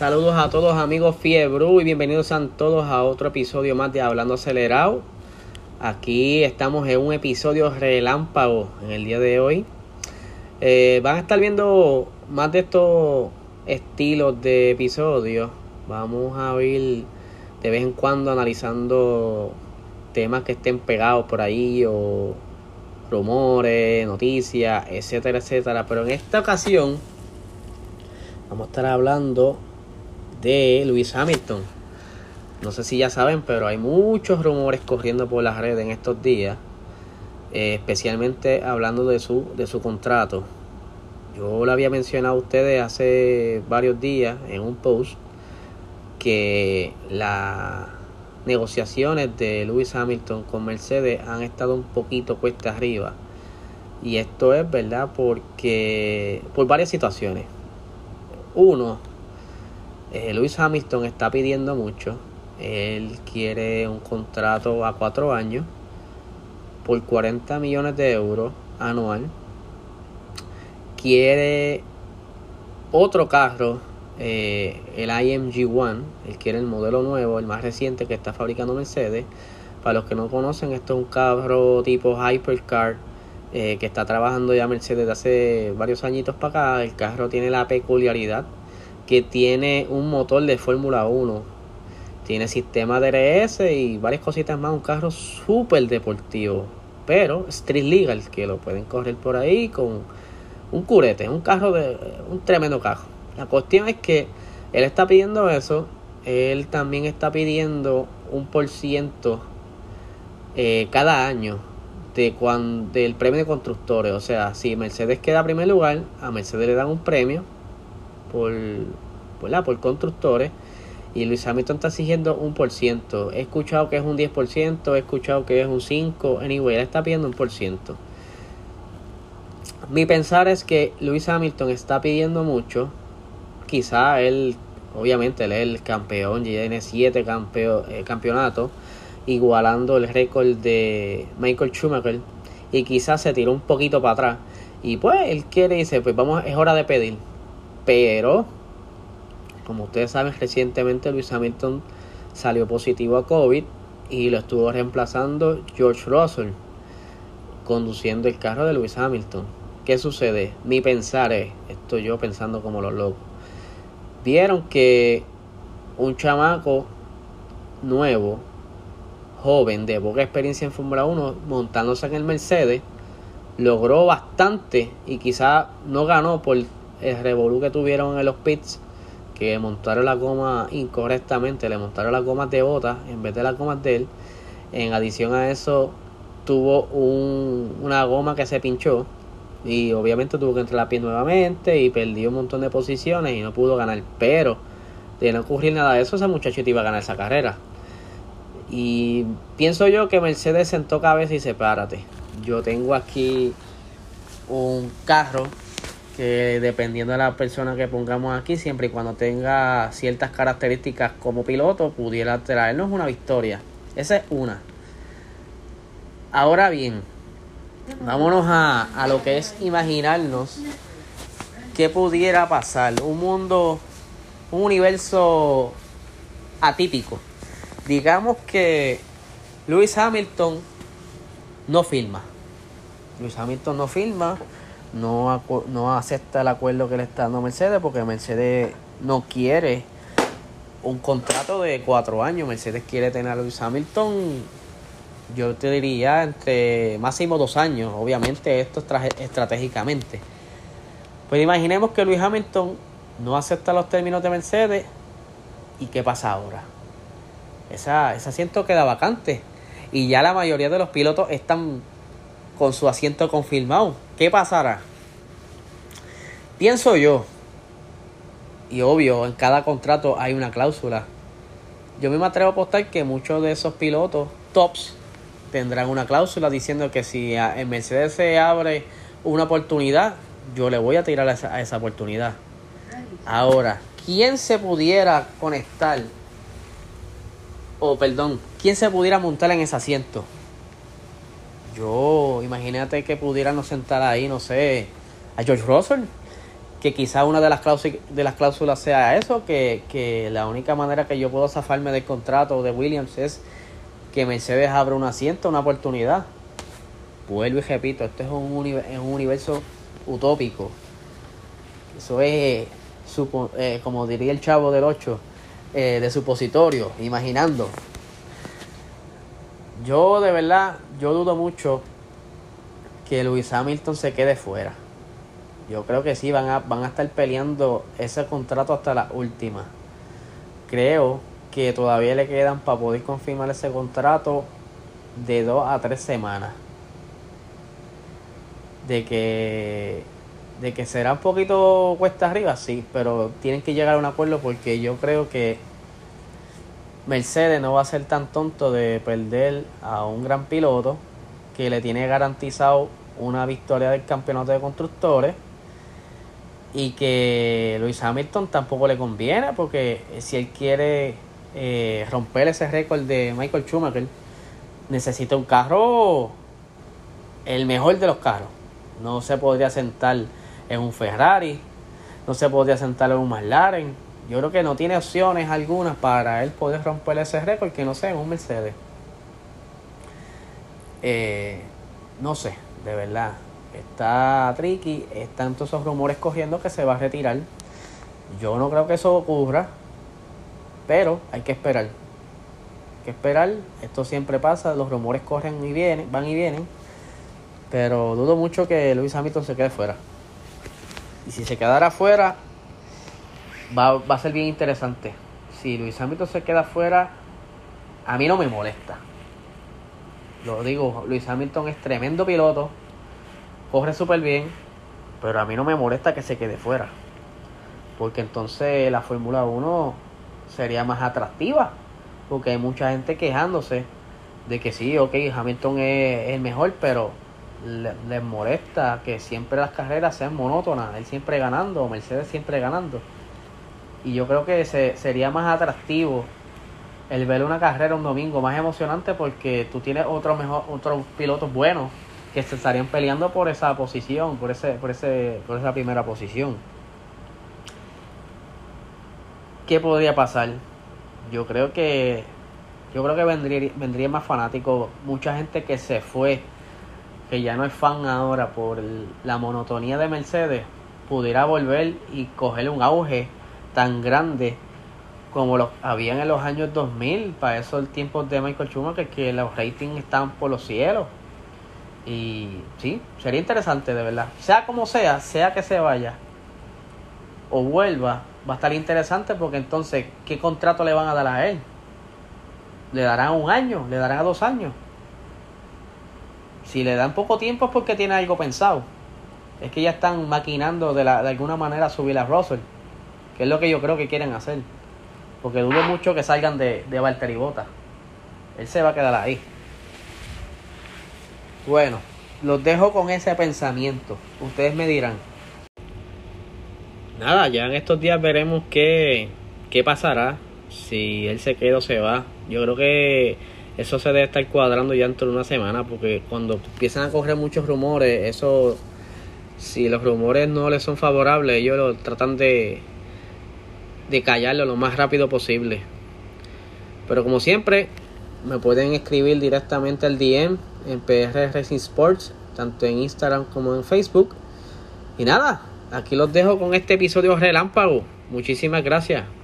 Saludos a todos amigos Fiebre y bienvenidos a todos a otro episodio más de Hablando Acelerado. Aquí estamos en un episodio relámpago en el día de hoy. Eh, van a estar viendo más de estos estilos de episodios. Vamos a ir de vez en cuando analizando temas que estén pegados por ahí o rumores, noticias, etcétera, etcétera. Pero en esta ocasión vamos a estar hablando de Luis Hamilton. No sé si ya saben, pero hay muchos rumores corriendo por las redes en estos días, eh, especialmente hablando de su, de su contrato. Yo lo había mencionado a ustedes hace varios días en un post que las negociaciones de Lewis Hamilton con Mercedes han estado un poquito cuesta arriba. Y esto es verdad porque por varias situaciones. Uno, eh, Lewis Hamilton está pidiendo mucho. Él quiere un contrato a cuatro años por 40 millones de euros anual. Quiere otro carro, eh, el IMG One. Él quiere el modelo nuevo, el más reciente que está fabricando Mercedes. Para los que no conocen, esto es un carro tipo Hypercar eh, que está trabajando ya Mercedes desde hace varios añitos para acá. El carro tiene la peculiaridad que tiene un motor de Fórmula 1, tiene sistema DRS y varias cositas más, un carro súper deportivo, pero street legal, que lo pueden correr por ahí con un curete, un carro de un tremendo carro. La cuestión es que él está pidiendo eso, él también está pidiendo un por ciento eh, cada año de cuando, del premio de constructores. O sea, si Mercedes queda a primer lugar, a Mercedes le dan un premio por, por constructores y Luis Hamilton está exigiendo un por ciento. He escuchado que es un 10%, he escuchado que es un 5%, anyway, él está pidiendo un por ciento. Mi pensar es que Luis Hamilton está pidiendo mucho. Quizá él, obviamente, él es el campeón, ya tiene 7 eh, campeonatos, igualando el récord de Michael Schumacher. Y quizás se tiró un poquito para atrás. Y pues él quiere, dice, pues vamos, es hora de pedir. Pero, como ustedes saben, recientemente Luis Hamilton salió positivo a COVID y lo estuvo reemplazando George Russell, conduciendo el carro de Luis Hamilton. ¿Qué sucede? Mi pensar es, estoy yo pensando como los locos. Vieron que un chamaco nuevo, joven, de poca experiencia en Fórmula 1, montándose en el Mercedes, logró bastante y quizá no ganó por el revolú que tuvieron en los pits, que montaron la goma incorrectamente, le montaron las gomas de bota en vez de las gomas de él. En adición a eso, tuvo un, una goma que se pinchó y obviamente tuvo que entrar a pie nuevamente y perdió un montón de posiciones y no pudo ganar. Pero de no ocurrir nada de eso, ese muchachito iba a ganar esa carrera. Y pienso yo que Mercedes sentó cabeza y sepárate. Yo tengo aquí un carro dependiendo de la persona que pongamos aquí, siempre y cuando tenga ciertas características como piloto, pudiera traernos una victoria. Esa es una. Ahora bien, vámonos a, a lo que es imaginarnos qué pudiera pasar. Un mundo, un universo atípico. Digamos que Lewis Hamilton no filma. Lewis Hamilton no filma no, no acepta el acuerdo que le está dando Mercedes porque Mercedes no quiere un contrato de cuatro años. Mercedes quiere tener a Lewis Hamilton, yo te diría, entre máximo dos años. Obviamente, esto estratégicamente. Pues imaginemos que Lewis Hamilton no acepta los términos de Mercedes. ¿Y qué pasa ahora? Esa, ese asiento queda vacante. Y ya la mayoría de los pilotos están con su asiento confirmado. ¿Qué pasará? Pienso yo, y obvio, en cada contrato hay una cláusula. Yo me atrevo a apostar que muchos de esos pilotos tops tendrán una cláusula diciendo que si en Mercedes se abre una oportunidad, yo le voy a tirar a esa, a esa oportunidad. Ahora, ¿quién se pudiera conectar? O perdón, ¿quién se pudiera montar en ese asiento? Yo, imagínate que pudiéramos sentar ahí, no sé, a George Russell. que quizá una de las, de las cláusulas sea eso, que, que la única manera que yo puedo zafarme del contrato de Williams es que Mercedes abra un asiento, una oportunidad. Vuelvo y repito, esto es un, es un universo utópico. Eso es, eh, como diría el chavo del 8, eh, de supositorio, imaginando. Yo de verdad, yo dudo mucho que Luis Hamilton se quede fuera. Yo creo que sí, van a, van a estar peleando ese contrato hasta la última. Creo que todavía le quedan para poder confirmar ese contrato de dos a tres semanas. De que, de que será un poquito cuesta arriba, sí, pero tienen que llegar a un acuerdo porque yo creo que Mercedes no va a ser tan tonto de perder a un gran piloto que le tiene garantizado una victoria del campeonato de constructores y que Luis Hamilton tampoco le conviene porque si él quiere eh, romper ese récord de Michael Schumacher necesita un carro el mejor de los carros. No se podría sentar en un Ferrari no se podría sentar en un McLaren yo creo que no tiene opciones algunas para él poder romper ese récord que no sea en un Mercedes eh, no sé de verdad está tricky, están todos esos rumores corriendo que se va a retirar. Yo no creo que eso ocurra, pero hay que esperar. Hay que esperar, esto siempre pasa, los rumores corren y vienen, van y vienen, pero dudo mucho que Luis Hamilton se quede fuera. Y si se quedara fuera, va, va a ser bien interesante. Si Luis Hamilton se queda fuera, a mí no me molesta. Lo digo, Luis Hamilton es tremendo piloto, corre súper bien, pero a mí no me molesta que se quede fuera. Porque entonces la Fórmula 1 sería más atractiva. Porque hay mucha gente quejándose de que sí, ok, Hamilton es, el mejor, pero les molesta que siempre las carreras sean monótonas. Él siempre ganando, Mercedes siempre ganando. Y yo creo que se, sería más atractivo el ver una carrera un domingo más emocionante porque tú tienes otros mejor, otros pilotos buenos que se estarían peleando por esa posición, por ese, por ese, por esa primera posición. ¿Qué podría pasar? Yo creo que yo creo que vendría, vendría más fanático, mucha gente que se fue, que ya no es fan ahora por la monotonía de Mercedes, pudiera volver y coger un auge tan grande como lo habían en los años 2000, para esos tiempos de Michael Schumacher, que los ratings estaban por los cielos. Y sí, sería interesante de verdad. Sea como sea, sea que se vaya o vuelva, va a estar interesante porque entonces, ¿qué contrato le van a dar a él? ¿Le darán un año? ¿Le darán a dos años? Si le dan poco tiempo es porque tiene algo pensado. Es que ya están maquinando de, la, de alguna manera subir a Russell, que es lo que yo creo que quieren hacer. Porque dudo mucho que salgan de, de Valtteri Bota. Él se va a quedar ahí. Bueno, los dejo con ese pensamiento. Ustedes me dirán. Nada, ya en estos días veremos qué, qué pasará. Si él se queda o se va. Yo creo que eso se debe estar cuadrando ya dentro de una semana. Porque cuando empiezan a correr muchos rumores, eso. Si los rumores no les son favorables, ellos lo tratan de, de callarlo lo más rápido posible. Pero como siempre, me pueden escribir directamente al DM en PR Racing Sports, tanto en Instagram como en Facebook. Y nada, aquí los dejo con este episodio relámpago. Muchísimas gracias.